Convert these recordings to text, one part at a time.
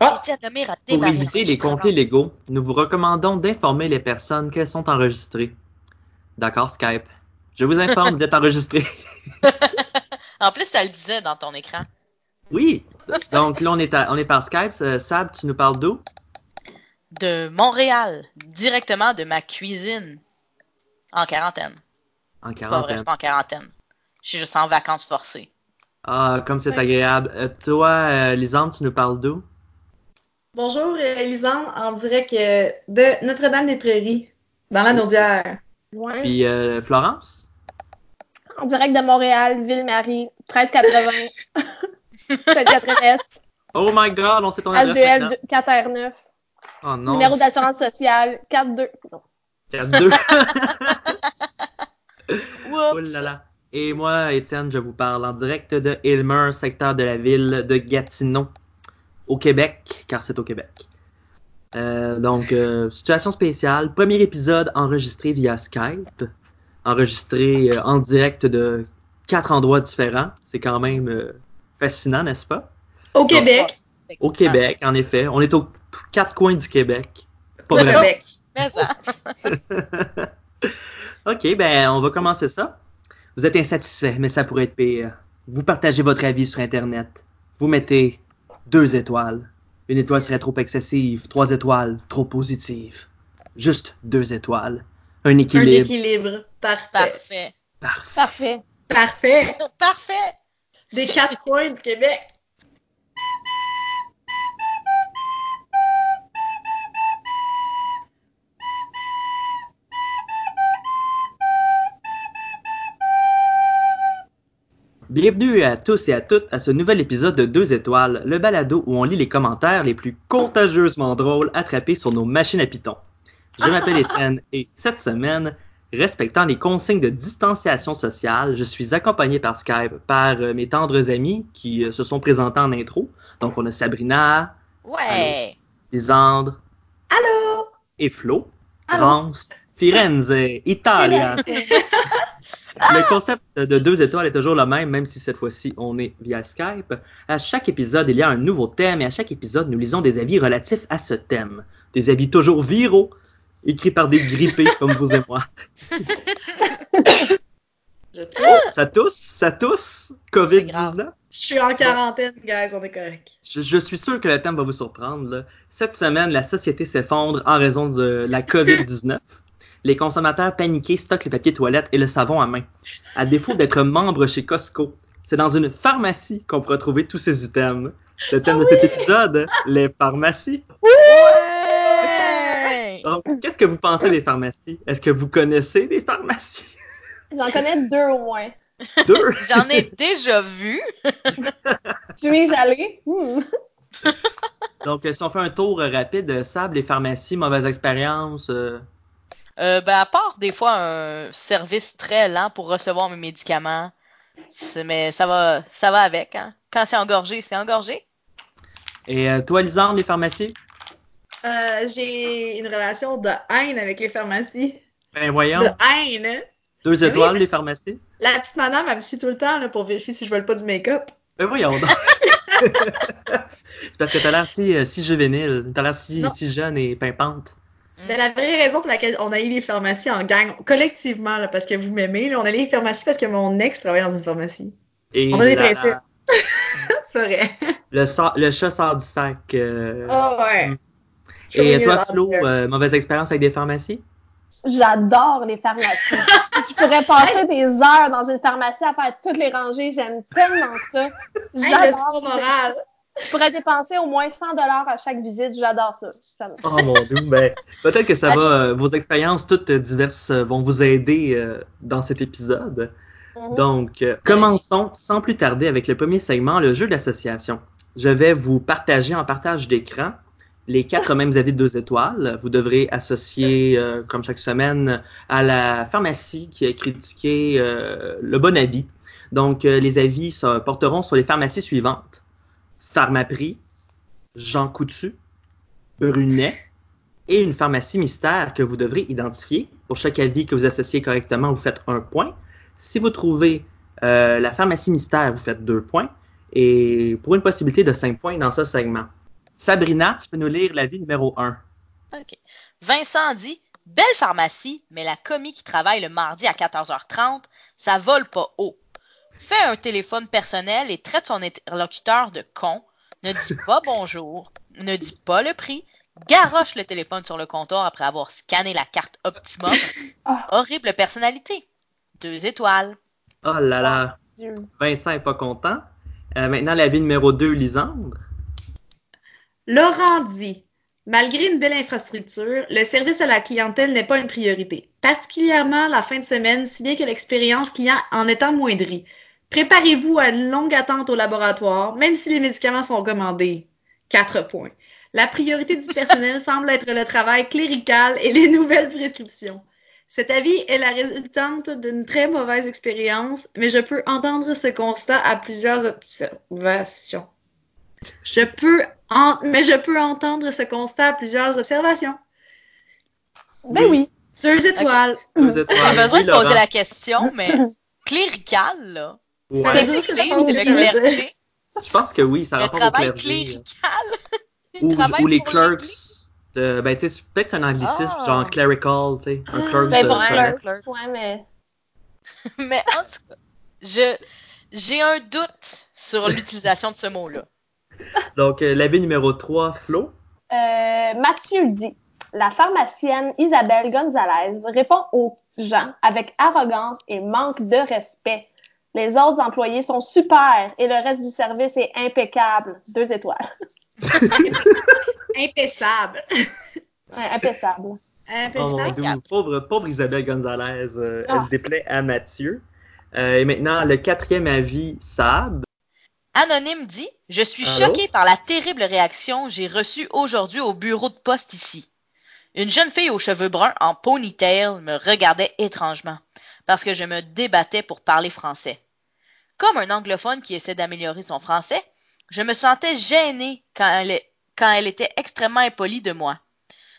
Ah! Pour éviter les conflits légaux, nous vous recommandons d'informer les personnes qu'elles sont enregistrées. D'accord, Skype? Je vous informe, vous êtes enregistrés. En plus, ça le disait dans ton écran. Oui. Donc là, on est, à- on est par Skype. Euh, Sab, tu nous parles d'où? De Montréal, directement de ma cuisine. En quarantaine. En C'est Pas vrai, je quarantaine. suis pas en quarantaine. Je suis juste en vacances forcées. Ah, comme c'est agréable. Euh, toi, euh, Lisande, tu nous parles d'où? Bonjour, Lisande, en direct de Notre-Dame-des-Prairies, dans la Naudière. Ouais. Puis euh, Florence? En direct de Montréal, Ville-Marie, 1380. 54 Est, Oh my god, on sait ton adresse. HDL 4R9, Oh non. numéro d'assurance sociale 42. Non. 4-2. Oh Oups! là là. Et moi, Étienne, je vous parle en direct de Aylmer, secteur de la ville de Gatineau, au Québec, car c'est au Québec. Euh, donc, euh, situation spéciale. Premier épisode enregistré via Skype, enregistré euh, en direct de quatre endroits différents. C'est quand même euh, fascinant, n'est-ce pas? Au Québec. Au Québec, en effet. On est aux quatre coins du Québec. Pas Au vraiment. Québec. Ok, ben on va commencer ça. Vous êtes insatisfait, mais ça pourrait être pire. Vous partagez votre avis sur Internet. Vous mettez deux étoiles. Une étoile serait trop excessive. Trois étoiles, trop positive. Juste deux étoiles. Un Un équilibre. équilibre. Parfait. Parfait. Parfait. Parfait. Parfait. Parfait! Des quatre coins du Québec. Bienvenue à tous et à toutes à ce nouvel épisode de Deux étoiles, le balado où on lit les commentaires les plus contagieusement drôles attrapés sur nos machines à Python. Je m'appelle Étienne et cette semaine, respectant les consignes de distanciation sociale, je suis accompagné par Skype par euh, mes tendres amis qui euh, se sont présentés en intro. Donc on a Sabrina, Ouais! Lisandre Allô? et Flo. Allô? France, Firenze, Italia. Le concept de deux étoiles est toujours le même, même si cette fois-ci on est via Skype. À chaque épisode, il y a un nouveau thème et à chaque épisode, nous lisons des avis relatifs à ce thème. Des avis toujours viraux, écrits par des grippés comme vous et moi. Je, Ça tousse, ça tousse, COVID-19. je suis en quarantaine, guys, on est correct. Je, je suis sûr que le thème va vous surprendre. là. Cette semaine, la société s'effondre en raison de la COVID-19. Les consommateurs paniqués stockent les papiers toilettes et le savon à main. À défaut d'être membre chez Costco, c'est dans une pharmacie qu'on pourra trouver tous ces items. Le thème de cet épisode, les pharmacies. Ouais! Donc, qu'est-ce que vous pensez des pharmacies? Est-ce que vous connaissez des pharmacies? J'en connais deux au moins. Deux? J'en ai déjà vu. Tu es allé? Hmm. Donc, si on fait un tour euh, rapide, euh, Sable, les pharmacies, mauvaise expérience. euh, Euh, ben, à part des fois un service très lent pour recevoir mes médicaments, mais ça va, ça va avec. Hein. Quand c'est engorgé, c'est engorgé. Et euh, toi, Lisande, les pharmacies? Euh, j'ai une relation de haine avec les pharmacies. Ben voyons. De haine, hein? Deux oui, étoiles, parce- les pharmacies? La petite madame, elle me suit tout le temps là, pour vérifier si je vole pas du make-up. Ben voyons donc. C'est parce que t'as l'air si, euh, si juvénile, t'as l'air si, si jeune et pimpante. Mais la vraie raison pour laquelle on a eu les pharmacies en gang, collectivement, là, parce que vous m'aimez, on a eu les pharmacies parce que mon ex travaillait dans une pharmacie. Et On a des la- principes. C'est vrai. Le, sa- le chat sort du sac. euh, Oh ouais. Suis Et toi, Flo, euh, mauvaise expérience avec des pharmacies? J'adore les pharmacies. Je pourrais passer des heures dans une pharmacie à faire toutes les rangées. J'aime tellement ça. Hey, le J'adore. sport moral. Je pourrais dépenser au moins 100 dollars à chaque visite. J'adore ça. Oh mon dieu, ben, peut-être que ça va, euh, vos expériences toutes diverses euh, vont vous aider euh, dans cet épisode. Mhm. Donc, euh, commençons sans plus tarder avec le premier segment, le jeu d'association. Je vais vous partager en partage d'écran les quatre mêmes avis de deux étoiles. Vous devrez associer, euh, comme chaque semaine, à la pharmacie qui a critiqué euh, le bon avis. Donc, euh, les avis porteront sur les pharmacies suivantes. Pharmaprix, Jean Coutu, Brunet et une pharmacie mystère que vous devrez identifier. Pour chaque avis que vous associez correctement, vous faites un point. Si vous trouvez euh, la pharmacie mystère, vous faites deux points. Et pour une possibilité de cinq points dans ce segment. Sabrina, tu peux nous lire l'avis numéro 1. OK. Vincent dit Belle pharmacie, mais la commis qui travaille le mardi à 14h30, ça vole pas haut. Fait un téléphone personnel et traite son interlocuteur de con, ne dit pas bonjour, ne dit pas le prix, garoche le téléphone sur le comptoir après avoir scanné la carte Optimum. Ah. Horrible personnalité. Deux étoiles. Oh là là, Dieu. Vincent est pas content. Euh, maintenant, l'avis numéro 2, Lisandre. Laurent dit Malgré une belle infrastructure, le service à la clientèle n'est pas une priorité, particulièrement la fin de semaine, si bien que l'expérience client en est amoindrie. Préparez-vous à une longue attente au laboratoire, même si les médicaments sont commandés. Quatre points. La priorité du personnel semble être le travail clérical et les nouvelles prescriptions. Cet avis est la résultante d'une très mauvaise expérience, mais je peux entendre ce constat à plusieurs observations. Je peux en- mais je peux entendre ce constat à plusieurs observations. Ben oui. Deux étoiles. Deux J'ai étoiles. besoin Oui, de poser la question, mais clérical, là. Ouais. Ça C'est le clergé. Je pense que oui, ça Le rapporte au travail clergé. clérical. Il Ou, travaille ou les clerks. De, ben, tu sais, c'est peut-être un anglicisme, Ah. genre clerical, tu sais. Un clerk Ben, de toilette. clerk. Ouais, mais. Mais en tout cas, je, j'ai un doute sur l'utilisation de ce mot-là. Donc, euh, l'avis numéro 3, Flo? Euh, Mathieu dit La pharmacienne Isabelle Gonzalez répond aux gens avec arrogance et manque de respect. Les autres employés sont super et le reste du service est impeccable. Deux étoiles. Impessable. Ouais. Oh Impessable. Dieu, pauvre, pauvre Isabelle Gonzalez, euh, Ah. elle déplaît à Mathieu. Euh, et maintenant, le quatrième avis, Sab. Anonyme dit Je suis Allô? choqué par la terrible réaction que j'ai reçue aujourd'hui au bureau de poste ici. Une jeune fille aux cheveux bruns en ponytail me regardait étrangement parce que je me débattais pour parler français. Comme un anglophone qui essaie d'améliorer son français, je me sentais gêné quand elle, était extrêmement impolie de moi.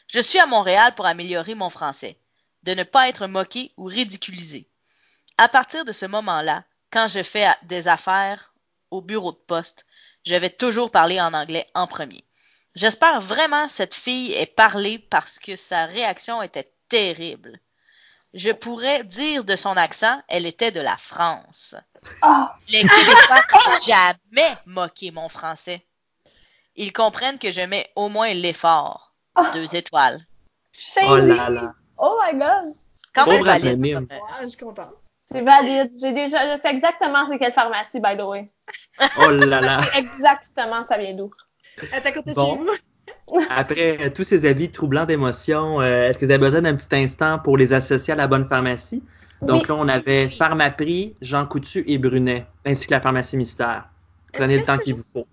Je suis à Montréal pour améliorer mon français, de ne pas être moqué ou ridiculisé. À partir de ce moment-là, quand je fais des affaires au bureau de poste, je vais toujours parler en anglais en premier. J'espère vraiment cette fille est parlée parce que sa réaction était terrible. Je pourrais dire de son accent, elle était de la France. Ah! Les Québécois n'ont jamais moqué mon français. Ils comprennent que je mets au moins l'effort. Ah. Deux étoiles. Oh là là. Oh my god! Quand même valide. anonyme. comme, Ouais, je suis contente. C'est valide. J'ai déjà, je sais exactement c'est quelle pharmacie, by the way. Oh là là. Je sais exactement ça vient d'où. Elle est à côté de Bon. chez vous. Après tous ces avis troublants d'émotions, euh, est-ce que vous avez besoin d'un petit instant pour les associer à la bonne pharmacie? Donc Oui. là, on avait. Pharmaprix, Jean Coutu et Brunet, ainsi que la pharmacie mystère. Prenez le temps qu'il vous faut.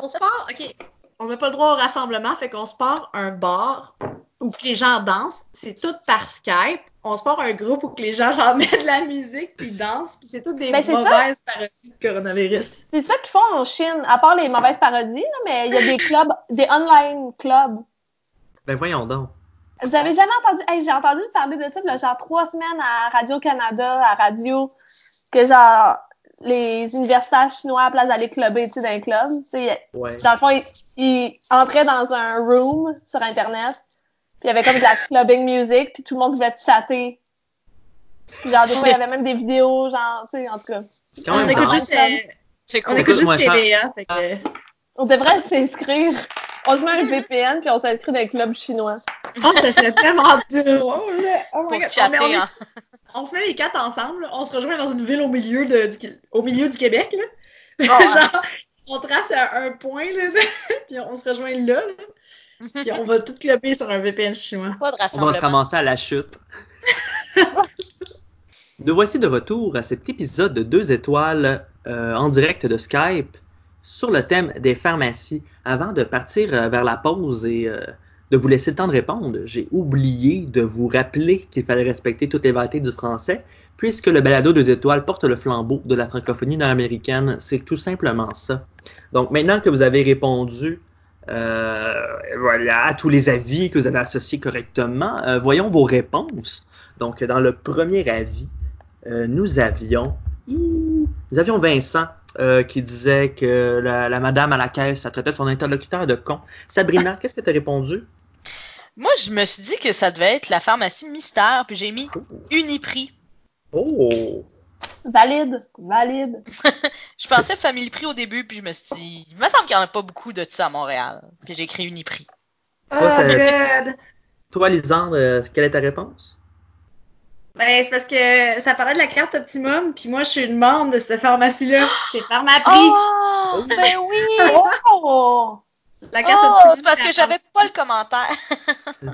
On se part, ok. On n'a pas le droit au rassemblement, fait qu'on se part un bar où que les gens dansent. C'est tout par Skype. On se part un groupe où que les gens genre mettent de la musique puis dansent, puis c'est toutes des Ben, ça. mauvaises parodies de coronavirus. C'est ça qu'ils font en Chine, à part les mauvaises parodies, là, mais il y a des clubs, des online clubs. Ben voyons donc. Vous avez jamais entendu, hey, j'ai entendu parler de ça, là, genre trois semaines à Radio-Canada, à radio, que genre, les universitaires chinois, à place d'aller clubber, tu sais, dans un club, tu sais, Ouais. dans le fond, ils, ils entraient dans un room sur Internet, il y avait comme de la clubbing music, puis tout le monde pouvait chatter. Puis genre, des fois, il y avait même des vidéos, genre, tu sais, en tout cas. Quand On même écoute juste, euh, on écoute juste. TVA. Fait que... On devrait s'inscrire. On se met un VPN, puis on s'inscrit dans un club chinois. Oh, ça serait tellement drôle. Oh my God. On, chatter, on hein. on se met les quatre ensemble, là. on se rejoint dans une ville au milieu, de, du, au milieu du Québec. Là. Ah ouais. Genre, on trace un, un point, là, puis on se rejoint là, là. puis on va tout clubber sur un VPN chinois. Pas de On va se ramasser à la chute. Nous voici de retour à cet épisode de deux étoiles euh, en direct de Skype sur le thème des pharmacies. Avant de partir euh, vers la pause et euh, de vous laisser le temps de répondre, j'ai oublié de vous rappeler qu'il fallait respecter toutes les variétés du français, puisque le balado deux étoiles porte le flambeau de la francophonie nord-américaine. C'est tout simplement ça. Donc maintenant que vous avez répondu euh, voilà, à tous les avis que vous avez associés correctement, euh, voyons vos réponses. Donc dans le premier avis, euh, nous avions Nous avions Vincent euh, qui disait que la, la madame à la caisse, ça traitait son interlocuteur de con. Sabrina, qu'est-ce que tu as répondu? Moi, je me suis dit que ça devait être la pharmacie mystère, puis j'ai mis Uniprix. Oh! Valide, valide. Je pensais Family Prix au début, puis je me suis dit, il me semble qu'il n'y en a pas beaucoup de ça à Montréal. Puis j'ai écrit Uniprix. Oh, Ouais, ça- good. Toi, Lisandre, euh, quelle est ta réponse? Ben, c'est parce que ça parlait de la carte Optimum, puis moi, je suis une membre de cette pharmacie-là. C'est Pharmaprix. Oh, ben oui! Oh! La carte Oh, Optimum. c'est parce que j'avais pas le commentaire. Mm.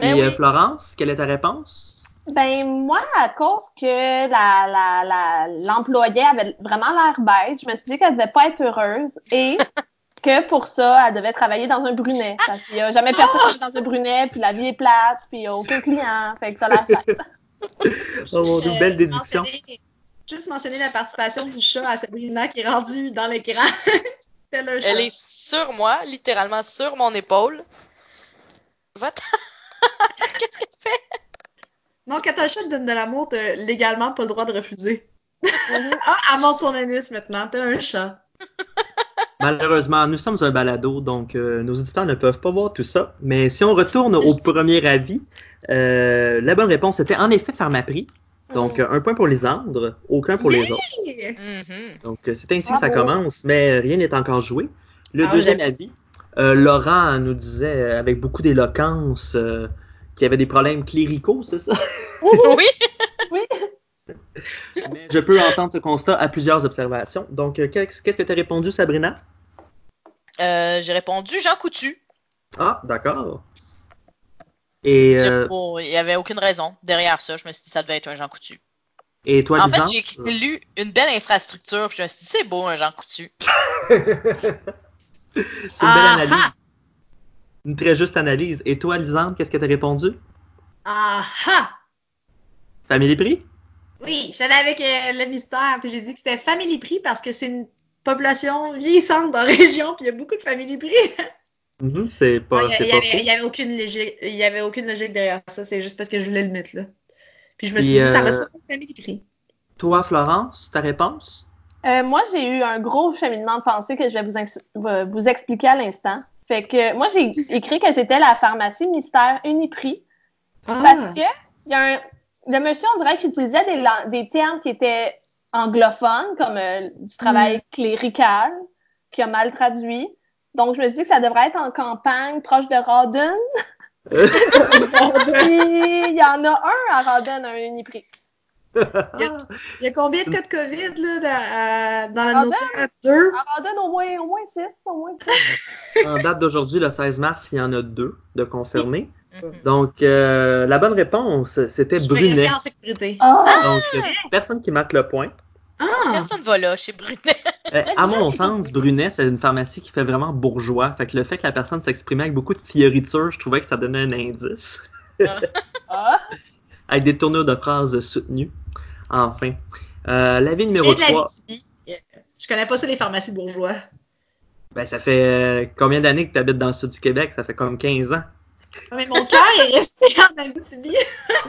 Ben Et euh, oui. Florence, quelle est ta réponse? Ben, moi, à cause que la, la, la, l'employée avait vraiment l'air bête, je me suis dit qu'elle devait pas être heureuse et que pour ça, elle devait travailler dans un brunet. Parce qu'il y a jamais personne qui est dans un brunet, puis la vie est plate, puis il y a aucun client. Fait que ça a l'air plate. Oh mon Dieu, belle déduction. mentionner- Juste mentionner la participation du chat à Sabrina qui est rendue dans l'écran. Elle est sur moi, littéralement sur mon épaule. Va-t'en. Qu'est-ce qu'elle fait? Non, quand un chat te donne de l'amour, t'as légalement pas le droit de refuser. Mhm. Ah, elle monte son anus maintenant. T'es un chat. Malheureusement, nous sommes un balado, donc euh, nos auditeurs ne peuvent pas voir tout ça. Mais si on retourne au premier avis, euh, la bonne réponse était en effet Pharmaprix. Donc, euh, un point pour Lisandre, aucun pour les autres. Mhm. Donc, euh, c'est ainsi que ça commence, mais rien n'est encore joué. Le Ah, deuxième avis, euh, Laurent nous disait avec beaucoup d'éloquence y avait des problèmes cléricaux, c'est ça? Oui. Oui. Mais je peux entendre ce constat à plusieurs observations. Donc, euh, qu'est-ce que tu as répondu, Sabrina? Euh, j'ai répondu Jean Coutu. Ah, d'accord. Et, euh, pour- Il y avait aucune raison derrière ça. Je me suis dit ça devait être un Jean Coutu. et toi, En fait, j'ai lu une belle infrastructure, puis je me suis dit c'est beau un Jean Coutu. C'est une Ah, belle analyse. Une très juste analyse. Et toi, Lisandre, qu'est-ce que tu as répondu? Ah ah! Famille Prix? Oui, j'allais avec euh, le mystère, puis j'ai dit que c'était Family Prix parce que c'est une population vieillissante dans la région, puis il y a beaucoup de Family Prix. Mhm, c'est pas, Il c'est y, pas avait, y avait aucune logique, il y avait aucune logique derrière ça, c'est juste parce que je voulais le mettre là. Puis je me suis dit, ça euh, ressemble à Family Prix. Toi, Florence, ta réponse? Euh, moi, j'ai eu un gros cheminement de pensée que je vais vous, ex- vous expliquer à l'instant. Fait que moi, j'ai écrit que c'était la pharmacie mystère Uniprix parce que il y a un, le monsieur, on dirait qu'il utilisait des, des termes qui étaient anglophones, comme euh, du travail clérical, qui a mal traduit. Donc, je me dis que ça devrait être en campagne, proche de Rawdon. Il y en a un à Rawdon, un Uniprix. Il y a combien de cas de COVID là, dans, dans la Ah, notice? Deux? Rawdon, au moins, au moins six, au moins six. en date d'aujourd'hui, le 16 mars, il y en a deux de confirmés. Mhm. Donc, euh, la bonne réponse, c'était Brunet. en sécurité. Ah! Donc, euh, personne qui marque le point. Ah! Personne va là chez Brunet. Euh, à mon sens, Brunet, c'est une pharmacie qui fait vraiment bourgeois. Fait que le fait que la personne s'exprimait avec beaucoup de fioriture, je trouvais que ça donnait un indice. Ah! Avec des tournures de phrases soutenues. Enfin. Euh, L'avis numéro J'ai de la 3. Abitibi. Euh, Je connais pas ça, les pharmacies bourgeois. Ben, ça fait euh, combien d'années que tu habites dans le sud du Québec? Ça fait comme 15 ans. Mais mon cœur est resté en Abitibi.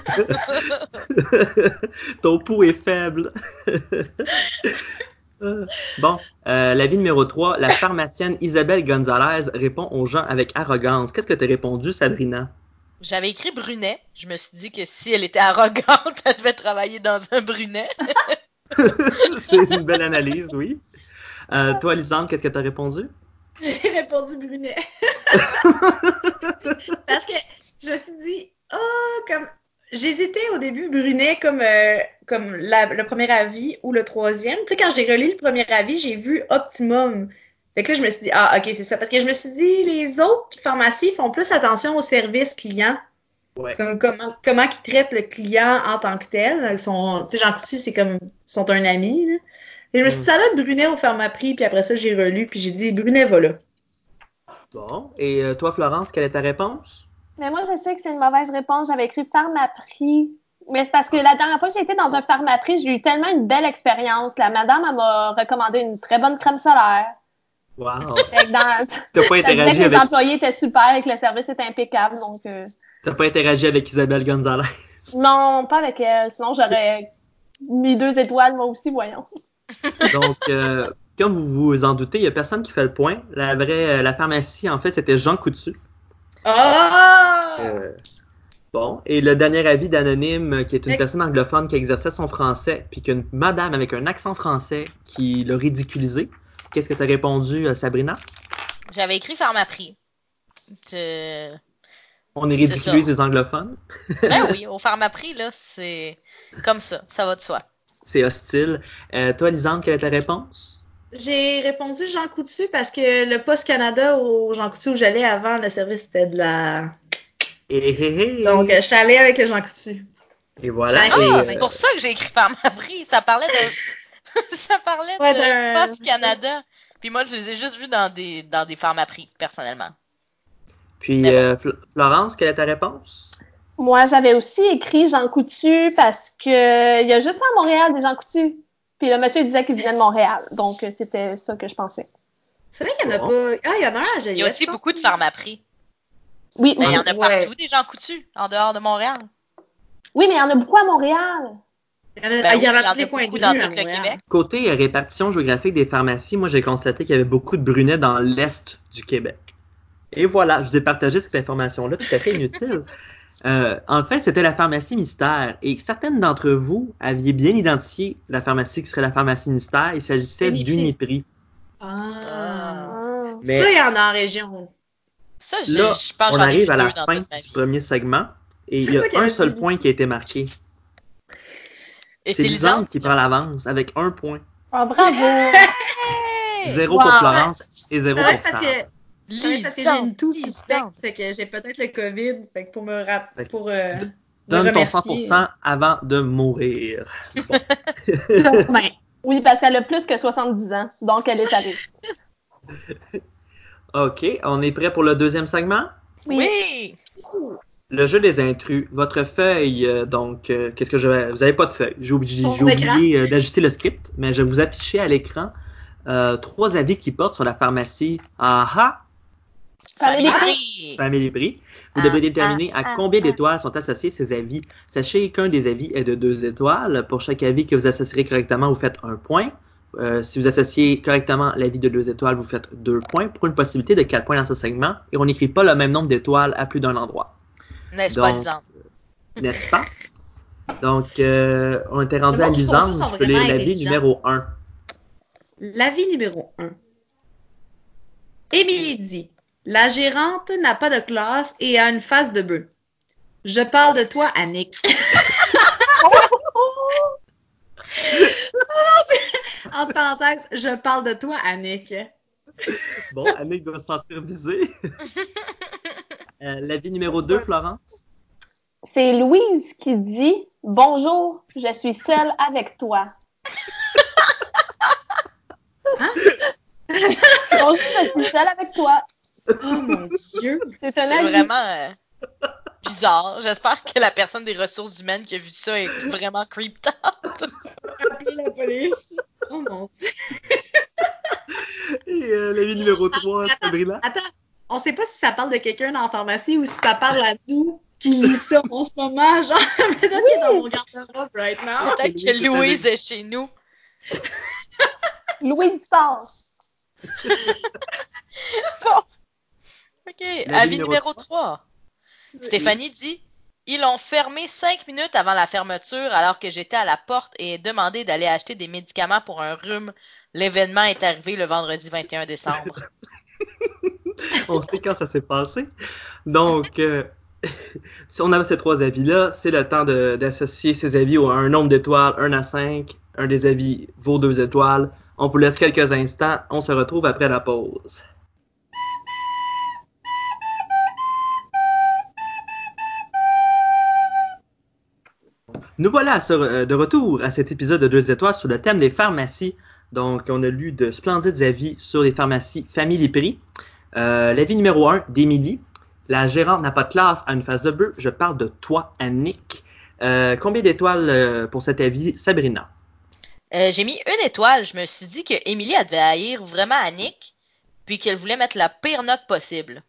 Ton pouls est faible. Bon, euh, l'avis numéro 3. La pharmacienne Isabelle Gonzalez répond aux gens avec arrogance. Qu'est-ce que tu as répondu, Sabrina? J'avais écrit Brunet. Je me suis dit que si elle était arrogante, elle devait travailler dans un Brunet. C'est une belle analyse, oui. Euh, toi, Lisande, qu'est-ce que tu as répondu? J'ai répondu Brunet. Parce que je me suis dit, oh, comme. J'hésitais au début Brunet comme, euh, comme la- le premier avis ou le troisième. Puis quand j'ai relu le premier avis, j'ai vu Optimum. Fait que là, je me suis dit, ah, ok, c'est ça. Parce que je me suis dit, les autres pharmacies font plus attention au service client. Ouais. Comme, comment, comment ils traitent le client en tant que tel. Ils sont, tu sais, Jean Coutu, c'est comme, ils sont un ami, là. Et je me suis dit, ça doit être Brunet au Pharmaprix, puis après ça, j'ai relu, puis j'ai dit, Brunet va là. Bon. Et euh, toi, Florence, quelle est ta réponse? Mais moi, je sais que c'est une mauvaise réponse. J'avais écrit pharmaprix. Mais c'est parce que la dernière fois que j'ai été dans un pharmaprix, j'ai eu tellement une belle expérience. La madame, elle m'a recommandé une très bonne crème solaire. Wow. Dans... T'as pas interagi que les avec, employés étaient super et que le service était impeccable. Donc, euh, t'as pas interagi avec Isabelle Gonzalez? non, pas avec elle. Sinon, j'aurais mis deux étoiles, moi aussi, voyons. Donc, euh, comme vous vous en doutez, il n'y a personne qui fait le point. La vraie, la pharmacie, en fait, c'était Jean Coutu. Ah! Euh, bon, et le dernier avis d'Anonyme, qui est une personne anglophone qui exerçait son français, puis qu'une madame avec un accent français qui l'a ridiculisé. Qu'est-ce que tu as répondu, euh, Sabrina? J'avais écrit Pharmaprix. Je- On est ça. les anglophones. Ben oui, au Pharmaprix, là, c'est comme ça. Ça va de soi. C'est hostile. Euh, toi, Lisande, quelle est ta réponse? J'ai répondu Jean Coutu parce que le Poste Canada au Jean Coutu où j'allais avant, le service c'était de la. Et, et, et- Donc, euh, je suis allée avec le Jean Coutu. et voilà. Ah, Et, euh, c'est pour ça que j'ai écrit Pharmaprix. Ça parlait de. ça parlait Ouais, de d'un- Post Canada. Puis moi, je les ai juste vus dans des, dans des Pharmaprix, personnellement. Puis, bon. euh, Fl- Florence, quelle est ta réponse? Moi, j'avais aussi écrit Jean Coutu parce que il y a juste à Montréal des Jean Coutu. Puis le monsieur disait qu'il venait de Montréal. Donc, euh, c'était ça que je pensais. C'est vrai qu'il y en a Bon. pas. Ah, il y en a un à Il y a aussi beaucoup de Pharmaprix. Oui, Mais il y en a Ouais. partout, des gens coutus, en dehors de Montréal. Oui, mais il y en a beaucoup à Montréal. Il y en a, Ben il y en a tous les points de dans tout le Montréal. Québec. Côté euh, répartition géographique des pharmacies, moi, j'ai constaté qu'il y avait beaucoup de brunets dans l'est du Québec. Et voilà, je vous ai partagé cette information-là, tout à fait inutile. Euh, en fait, c'était la pharmacie mystère. Et certaines d'entre vous aviez bien identifié la pharmacie qui serait la pharmacie mystère. Il s'agissait Uniprix. d'Uniprix. Ah. Ah. Mais- Ça, il y en a en région. Ça, je, Là, je pense On arrive à la fin du premier segment. Et il y a un seul point qui a été marqué. Et C'est Lisande Lisande qui prend l'avance avec un point. Ah, bravo! Zéro Wow. pour Florence et zéro pour Sarah. c'est vrai parce que j'ai une toux Lisande, suspecte. Fait que j'ai peut-être le COVID. Fait que pour me rap... Fait que pour euh, me Donne ton remercier. 100% avant de mourir. Demain. Oui, parce qu'elle a plus que 70 ans. Donc, elle est à risque. OK, on est prêt pour le deuxième segment? Oui! Le jeu des intrus. Votre feuille, euh, donc, euh, qu'est-ce que je vais... Vous n'avez pas de feuille. J'ai oublié, j'ai oublié euh, d'ajuster le script, mais je vais vous afficher à l'écran euh, trois avis qui portent sur la pharmacie AHA, les Pharmaprix! Family Prix. Vous Ah, devrez déterminer ah, à ah, combien d'étoiles sont associés ces avis. Sachez qu'un des avis est de deux étoiles. Pour chaque avis que vous associerez correctement, vous faites un point. Euh, si vous associez correctement l'avis de deux étoiles, vous faites deux points pour une possibilité de quatre points dans ce segment. Et on n'écrit pas le même nombre d'étoiles à plus d'un endroit. N'est-ce pas, Lisande? N'est-ce pas? Donc, euh, on était rendu à Lisande. Je peux lire l'avis numéro 1. L'avis numéro 1. Émilie dit La gérante n'a pas de classe et a une face de bœuf. Je parle de toi, Annick. En parenthèse, je parle de toi, Annick. Bon, Annick doit se sentir visée. Euh, l'avis numéro 2, Florence? C'est Louise qui dit Bonjour, je suis seule avec toi. Hein? Bonjour, je suis seule avec toi. Oh mon Dieu. C'est vraiment euh, bizarre. J'espère que la personne des ressources humaines qui a vu ça est vraiment creeped out. Appelez la police. Oh mon Dieu. Et euh, l'avis numéro 3, Attends. Sabrina? Attends, on sait pas si ça parle de quelqu'un la pharmacie ou si ça parle à nous qui lit ça en ce moment. Genre, peut-être qu'il est dans mon garde-robe right now. Peut-être que Louise est chez nous. Louise sort. Bon. OK. Avis numéro numéro 3. Stéphanie dit Ils l'ont fermé cinq minutes avant la fermeture alors que j'étais à la porte et ai demandé d'aller acheter des médicaments pour un rhume. L'événement est arrivé le vendredi 21 décembre. On sait quand ça s'est passé. Donc, euh, si on avait ces trois avis-là, c'est le temps d'associer ces avis à un nombre d'étoiles, 1 à 5. Un des avis vaut deux étoiles. On vous laisse quelques instants. On se retrouve après la pause. Nous voilà euh, de retour à cet épisode de deux étoiles sur le thème des pharmacies. Donc, on a lu de splendides avis sur les pharmacies Family Prix. Euh, L'avis numéro 1 d'Émilie. La gérante n'a pas de classe à une face de bœuf. Je parle de toi, Annick. Euh, combien d'étoiles euh, pour cet avis, Sabrina? Euh, J'ai mis une étoile. Je me suis dit que Émilie elle devait haïr vraiment Annick, puis qu'elle voulait mettre la pire note possible.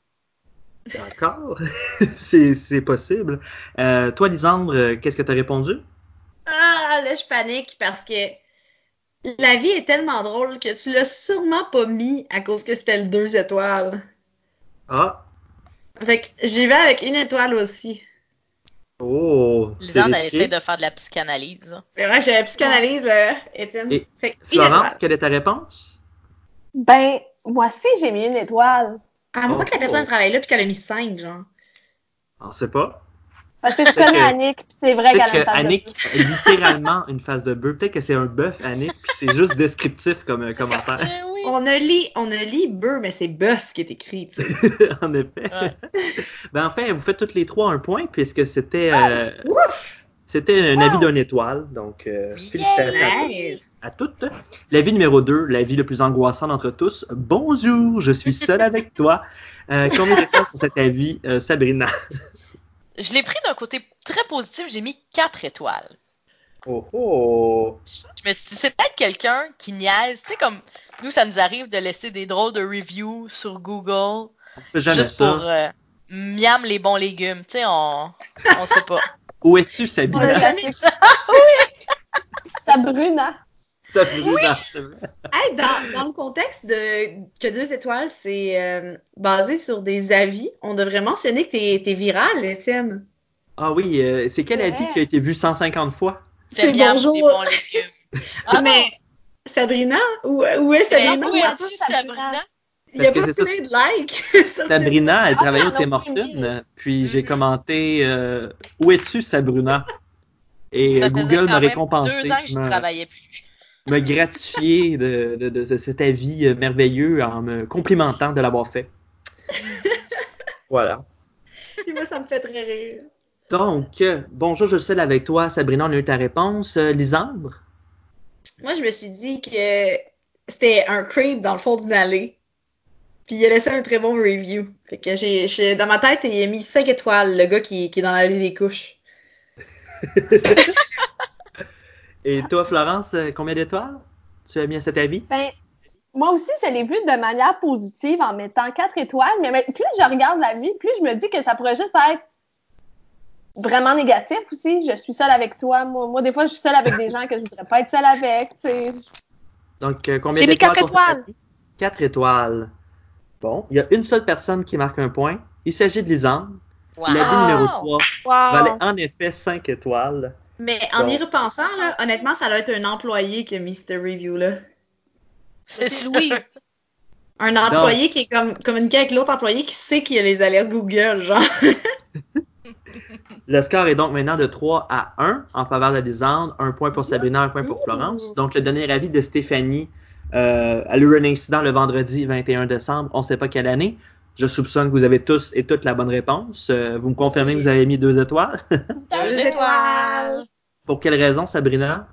D'accord. c'est c'est possible. Euh, toi, Lisandre, qu'est-ce que tu as répondu? Ah, là, je panique parce que la vie est tellement drôle que tu l'as sûrement pas mis à cause que c'était le deux étoiles. Ah, Fait que j'y vais avec une étoile aussi. oh, Lisande, elle risqué. essaie de faire de la psychanalyse. là. Mais moi, j'ai la psychanalyse, là, Étienne. Et Fait que une Florence, étoile. quelle est ta réponse? Ben, moi aussi, j'ai mis une étoile. À moins que la Oh. personne travaille là puis qu'elle a mis 5, genre. On sait pas. Parce que je Peut-être connais que- Annick, puis c'est vrai qu'elle a une Peut-être que face de Annick bœuf. a littéralement une face de bœuf. Peut-être que c'est un bœuf, Annick, puis c'est juste descriptif comme euh, commentaire. Oui. On a lit, on a lit bœuf, mais c'est bœuf qui est écrit, tu sais. en effet. Ouais. Ben, enfin, vous faites toutes les trois un point, puisque c'était euh, Ouf! c'était un avis d'une étoile. Donc, euh, félicitations à tous. Nice! à toutes. L'avis numéro 2, l'avis le plus angoissant d'entre tous. Bonjour, je suis seul avec toi. Euh, combien d'étoiles pour cet avis, euh, Sabrina? Je l'ai pris d'un côté très positif, j'ai mis 4 étoiles. Oh oh! Je me suis dit, c'est peut-être quelqu'un qui niaise. Tu sais, comme nous, ça nous arrive de laisser des drôles de reviews sur Google. Juste ça. pour euh, miam les bons légumes. Tu sais, on, on sait pas. Où es-tu, a jamais Sabrina. Sabrina. Hey, dans, dans le contexte de que deux étoiles, c'est euh, basé sur des avis, on devrait mentionner que t'es es viral, Étienne. Ah oui, euh, c'est quel Ouais. avis qui a été vu 150 fois? C'est miam bonjour. les bons légumes. Ah, mais Sabrina? Où, où est Sabrina? où es-tu, Sabrina? Il y a pas plein de likes Sabrina, elle Ah, travaillait au non, Tim oui. puis j'ai Mhm. commenté euh, Où es-tu, Sabrina? Et Ça Google m'a récompensé, deux ans que je me, travaillais plus. Me gratifié de, de- de- de cet avis euh, merveilleux en me complimentant de l'avoir fait. voilà. Puis moi, ça me fait très rire. Donc, euh, bonjour, je suis avec toi, Sabrina, on a eu ta réponse. Euh, Lisandre? Moi, je me suis dit que c'était un creep dans le fond d'une allée. Puis il a laissé un très bon review. Fait que j'ai, j'ai- dans ma tête, il a mis 5 étoiles, le gars qui, qui est dans l'allée des couches. Et toi, Florence, euh, combien d'étoiles tu as mis à cet avis? Ben, moi aussi, je l'ai vu de manière positive en mettant quatre étoiles, mais plus je regarde la vie, plus je me dis que ça pourrait juste être vraiment négatif aussi. Je suis seule avec toi. Moi, moi, des fois, je suis seule avec des gens que je voudrais pas être seule avec. tu sais. Donc, euh, combien J'ai mis d'étoiles quatre étoiles. avis? Quatre étoiles. Bon, il y a une seule personne qui marque un point. Il s'agit de Lisandre. Wow. L'avis numéro 3 Wow. valait en effet 5 étoiles. Mais en y repensant, là, honnêtement, ça doit être un employé qui a mis ce review-là. C'est. Un employé qui est comme communiqué avec l'autre employé qui sait qu'il y a les alertes Google, genre. Le score est donc maintenant de 3 à 1 en faveur de Lisandre. Un point pour Sabrina, un point pour Florence. Donc, le dernier avis de Stéphanie euh, a eu un incident le vendredi 21 décembre. On ne sait pas quelle année. Je soupçonne que vous avez tous et toutes la bonne réponse. Euh, vous me confirmez que vous avez mis deux étoiles? Deux étoiles. pour quelle raison, Sabrina?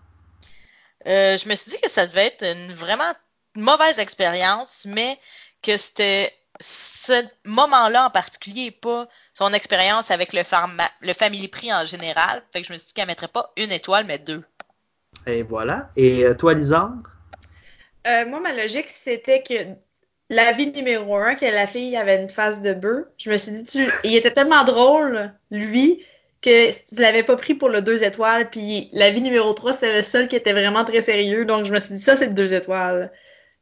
Euh, je me suis dit que ça devait être une vraiment mauvaise expérience, mais que c'était ce moment-là en particulier et pas son expérience avec le, pharma le Family Prix en général. Fait que je me suis dit qu'elle mettrait pas une étoile, mais deux. Et voilà. Et euh, toi, Lisandre? Euh, moi, ma logique, c'était que l'avis numéro un, que la fille avait une face de bœuf, je me suis dit, tu... il était tellement drôle, lui, que tu l'avais pas pris pour le deux étoiles, puis l'avis numéro 3, c'est le seul qui était vraiment très sérieux, donc je me suis dit, ça, c'est le deux étoiles,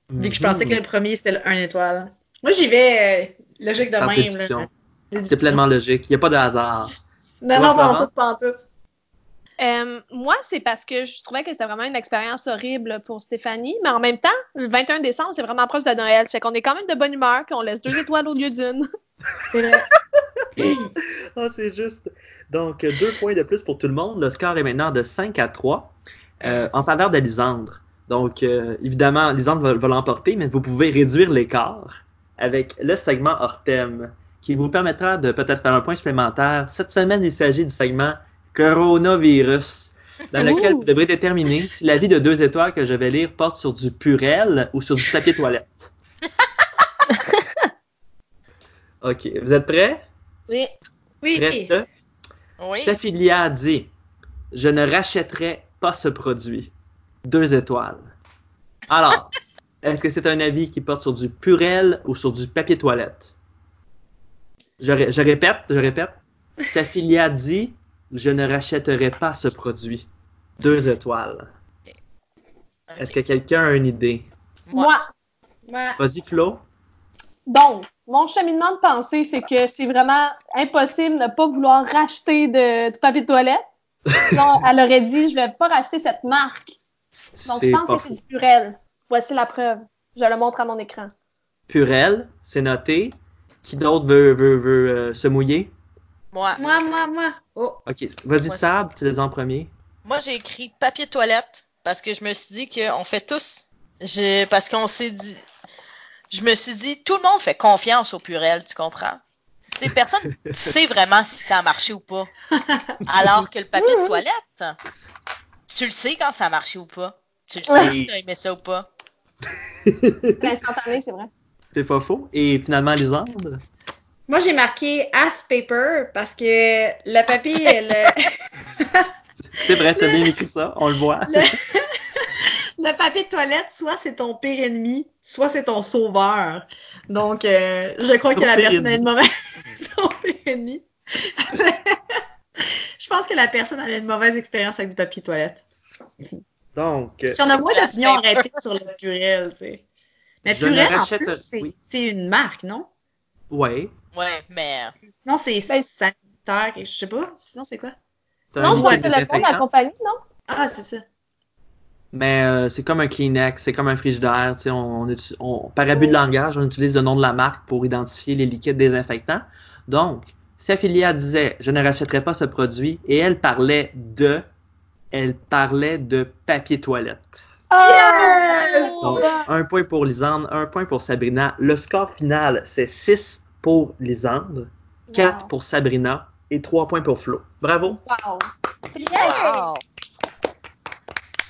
vu que je pensais que le premier, c'était le un étoile. Moi, j'y vais euh, logique de Par même. Déduction. pleinement logique. Il n'y a pas de hasard. Non, non, pas en tout, pas en tout. Euh, moi, c'est parce que je trouvais que c'était vraiment une expérience horrible pour Stéphanie, mais en même temps, le 21 décembre, c'est vraiment proche de Noël. Ça fait qu'on est quand même de bonne humeur, puis on laisse deux étoiles au lieu d'une. C'est vrai. Ah, c'est juste. Donc, deux points de plus pour tout le monde. Le score est maintenant de 5 à 3 euh, en faveur de Lisandre. Donc, euh, évidemment, Lisandre va, va l'emporter, mais vous pouvez réduire l'écart avec le segment hors thème qui vous permettra de peut-être faire un point supplémentaire. Cette semaine, il s'agit du segment coronavirus, dans lequel vous devrez déterminer si l'avis de deux étoiles que je vais lire porte sur du purel ou sur du papier toilette. OK, vous êtes prêts? Oui. Oui. Prête? Oui. Dit Je ne rachèterai pas ce produit. Deux étoiles. Alors, est-ce que c'est un avis qui porte sur du purel ou sur du papier toilette? Je, ré- je répète, je répète. Dit Je ne rachèterai pas ce produit. Deux étoiles. Est-ce que quelqu'un a une idée? Moi. Vas-y, Flo. Donc, mon cheminement de pensée, c'est que c'est vraiment impossible de ne pas vouloir racheter de, de papier de toilette. Sinon, elle aurait dit, je vais pas racheter cette marque. Donc, je C'est pense que c'est du Purel. Voici la preuve. Je le montre à mon écran. Purel, c'est noté. Qui d'autre veut, veut, veut euh, se mouiller? Moi, Moi, moi, moi. Oh. Ok, vas-y, Sab, tu les as en premier. moi j'ai écrit papier toilette parce que je me suis dit qu'on fait tous. Je, parce qu'on s'est dit. Je me suis dit, tout le monde fait confiance au purel, tu comprends? Tu sais, personne sait vraiment si ça a marché ou pas. Alors que le papier de toilette, tu le sais quand ça a marché ou pas. Tu le sais si t'as aimé ça ou pas. C'est instantané, c'est vrai. C'est pas faux. Et finalement, Lisande? Moi, j'ai marqué Ass Paper parce que le papier, le, C'est vrai, t'as bien écrit ça, on le voit. le, le papier de toilette, soit c'est ton pire ennemi, soit c'est ton sauveur. Donc, euh, je crois Ton que la personne a une mauvaise... ton pire ennemi. je pense que la personne a une mauvaise expérience avec du papier de toilette. Donc, Parce qu'on a moins d'opinions arrêtées sur le Purel, tu sais. Mais Je Purel, en plus, c'est oui. c'est une marque, non? ouais. Ouais, mais. Sinon, c'est Ben- sanitaire, je sais pas. Sinon, c'est quoi? Non, je liquide que c'est le fond de la compagnie, non? Ah, c'est ça. Mais euh, c'est comme un Kleenex, c'est comme un frigidaire. tu sais, On, on, on- par abus de langage, on utilise le nom de la marque pour identifier les liquides désinfectants. Donc, si Ophélia disait « Je ne rachèterai pas ce produit » et elle parlait de... Elle parlait de papier toilette. Yes! Donc, un point pour Lisande, un point pour Sabrina. Le score final, c'est 6 pour Lisande, 4 Wow. pour Sabrina et 3 points pour Flo. Bravo! Wow. Wow!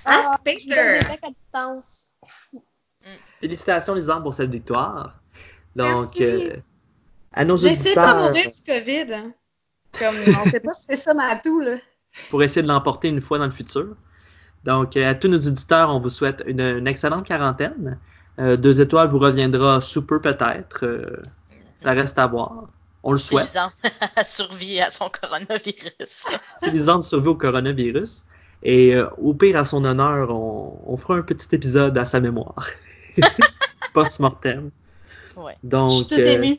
Ah, à distance. Félicitations Lisande pour cette victoire. Donc, Merci. euh, à nos J'essaie de pas auditeurs, mourir du COVID. hein. Comme, on sait pas si c'est ça ma tout, là. pour essayer de l'emporter une fois dans le futur. Donc, euh, à tous nos auditeurs, on vous souhaite une, une excellente quarantaine. Euh, deux étoiles vous reviendra sous peu peut-être. Euh, ça reste à voir. On le C'est souhaite. Lisande a survécu à son coronavirus. Lisande survit au coronavirus. Et euh, au pire, à son honneur, on, on fera un petit épisode à sa mémoire. Post-mortem. Ouais. Donc, euh,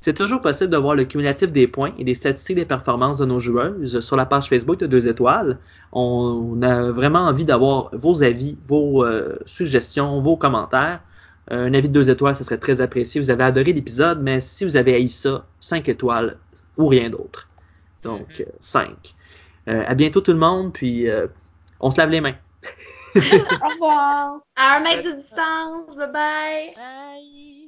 c'est toujours possible de voir le cumulatif des points et des statistiques des performances de nos joueuses sur la page Facebook de Deux Étoiles. On a vraiment envie d'avoir vos avis, vos euh, suggestions, vos commentaires. Un avis de deux étoiles, ça serait très apprécié. Vous avez adoré l'épisode, mais si vous avez haï ça, cinq étoiles ou rien d'autre. Donc, euh, cinq. Euh, à bientôt tout le monde, puis euh, on se lave les mains. Au revoir. À un mètre de distance, bye bye! Bye!